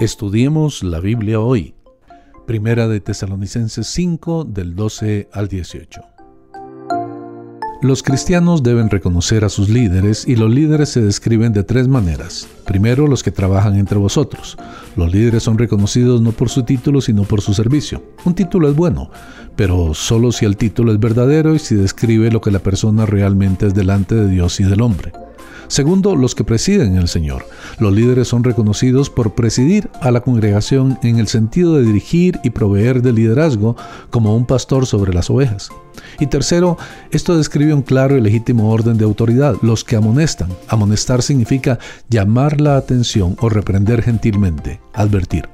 Estudiemos la Biblia hoy. Primera de Tesalonicenses 5 del 12 al 18. Los cristianos deben reconocer a sus líderes y los líderes se describen de tres maneras. Primero, los que trabajan entre vosotros. Los líderes son reconocidos no por su título, sino por su servicio. Un título es bueno, pero solo si el título es verdadero y si describe lo que la persona realmente es delante de Dios y del hombre. Segundo, los que presiden el Señor. Los líderes son reconocidos por presidir a la congregación en el sentido de dirigir y proveer de liderazgo como un pastor sobre las ovejas. Y tercero, esto describe un claro y legítimo orden de autoridad, los que amonestan. Amonestar significa llamar la atención o reprender gentilmente, advertir.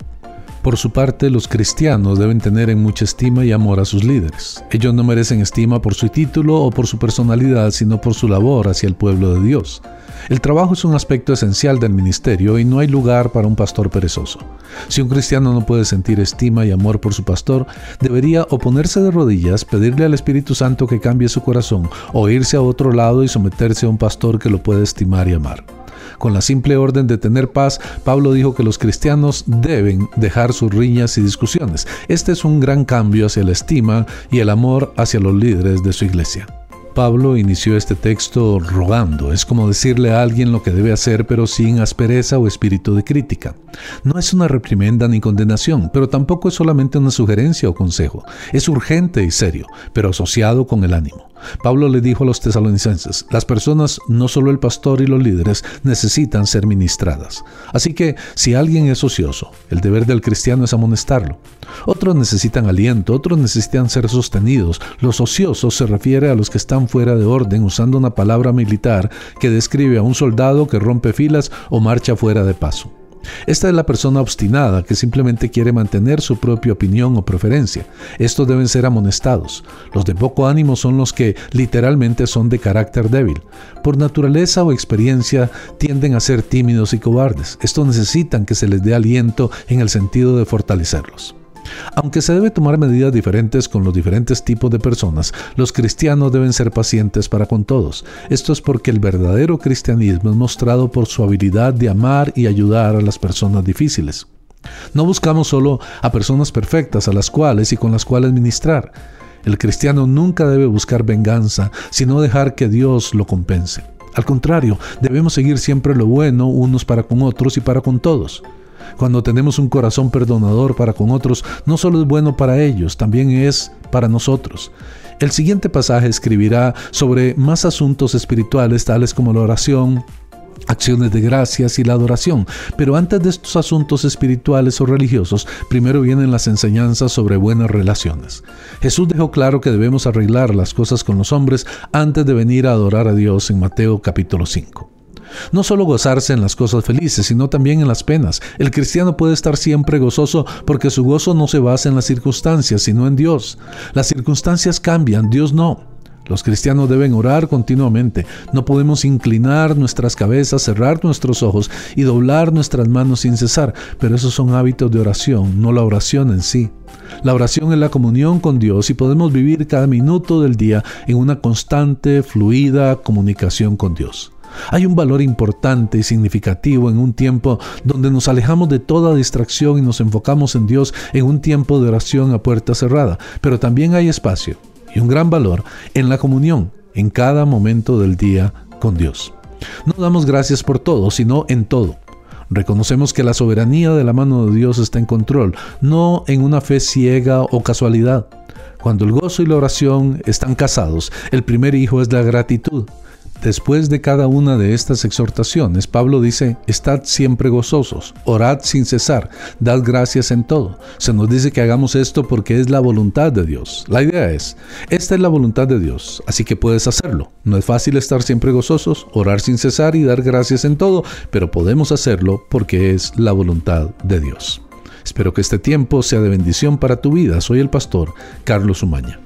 Por su parte, los cristianos deben tener en mucha estima y amor a sus líderes. Ellos no merecen estima por su título o por su personalidad, sino por su labor hacia el pueblo de Dios. El trabajo es un aspecto esencial del ministerio y no hay lugar para un pastor perezoso. Si un cristiano no puede sentir estima y amor por su pastor, debería o ponerse de rodillas, pedirle al Espíritu Santo que cambie su corazón, o irse a otro lado y someterse a un pastor que lo puede estimar y amar. Con la simple orden de tener paz, Pablo dijo que los cristianos deben dejar sus riñas y discusiones. Este es un gran cambio hacia la estima y el amor hacia los líderes de su iglesia. Pablo inició este texto rogando, es como decirle a alguien lo que debe hacer pero sin aspereza o espíritu de crítica. No es una reprimenda ni condenación, pero tampoco es solamente una sugerencia o consejo. Es urgente y serio, pero asociado con el ánimo. Pablo le dijo a los tesalonicenses, las personas, no solo el pastor y los líderes, necesitan ser ministradas. Así que si alguien es ocioso, el deber del cristiano es amonestarlo. Otros necesitan aliento, otros necesitan ser sostenidos. Los ociosos se refiere a los que están fuera de orden usando una palabra militar que describe a un soldado que rompe filas o marcha fuera de paso. Esta es la persona obstinada que simplemente quiere mantener su propia opinión o preferencia. Estos deben ser amonestados. Los de poco ánimo son los que literalmente son de carácter débil. Por naturaleza o experiencia tienden a ser tímidos y cobardes. Estos necesitan que se les dé aliento en el sentido de fortalecerlos. Aunque se debe tomar medidas diferentes con los diferentes tipos de personas, los cristianos deben ser pacientes para con todos. Esto es porque el verdadero cristianismo es mostrado por su habilidad de amar y ayudar a las personas difíciles. No buscamos solo a personas perfectas a las cuales y con las cuales ministrar. El cristiano nunca debe buscar venganza, sino dejar que Dios lo compense. Al contrario, debemos seguir siempre lo bueno unos para con otros y para con todos. Cuando tenemos un corazón perdonador para con otros, no solo es bueno para ellos, también es para nosotros. El siguiente pasaje escribirá sobre más asuntos espirituales tales como la oración, acciones de gracias y la adoración. Pero antes de estos asuntos espirituales o religiosos, primero vienen las enseñanzas sobre buenas relaciones. Jesús dejó claro que debemos arreglar las cosas con los hombres antes de venir a adorar a Dios en Mateo capítulo 5. No solo gozarse en las cosas felices, sino también en las penas. El cristiano puede estar siempre gozoso porque su gozo no se basa en las circunstancias, sino en Dios. Las circunstancias cambian, Dios no. Los cristianos deben orar continuamente. No podemos inclinar nuestras cabezas, cerrar nuestros ojos y doblar nuestras manos sin cesar, pero esos son hábitos de oración, no la oración en sí. La oración es la comunión con Dios y podemos vivir cada minuto del día en una constante, fluida comunicación con Dios. Hay un valor importante y significativo en un tiempo donde nos alejamos de toda distracción y nos enfocamos en Dios en un tiempo de oración a puerta cerrada, pero también hay espacio y un gran valor en la comunión en cada momento del día con Dios. No damos gracias por todo, sino en todo. Reconocemos que la soberanía de la mano de Dios está en control, no en una fe ciega o casualidad. Cuando el gozo y la oración están casados, el primer hijo es la gratitud. Después de cada una de estas exhortaciones, Pablo dice, estad siempre gozosos, orad sin cesar, dad gracias en todo. Se nos dice que hagamos esto porque es la voluntad de Dios. La idea es, esta es la voluntad de Dios, así que puedes hacerlo. No es fácil estar siempre gozosos, orar sin cesar y dar gracias en todo, pero podemos hacerlo porque es la voluntad de Dios. Espero que este tiempo sea de bendición para tu vida. Soy el pastor Carlos Umaña.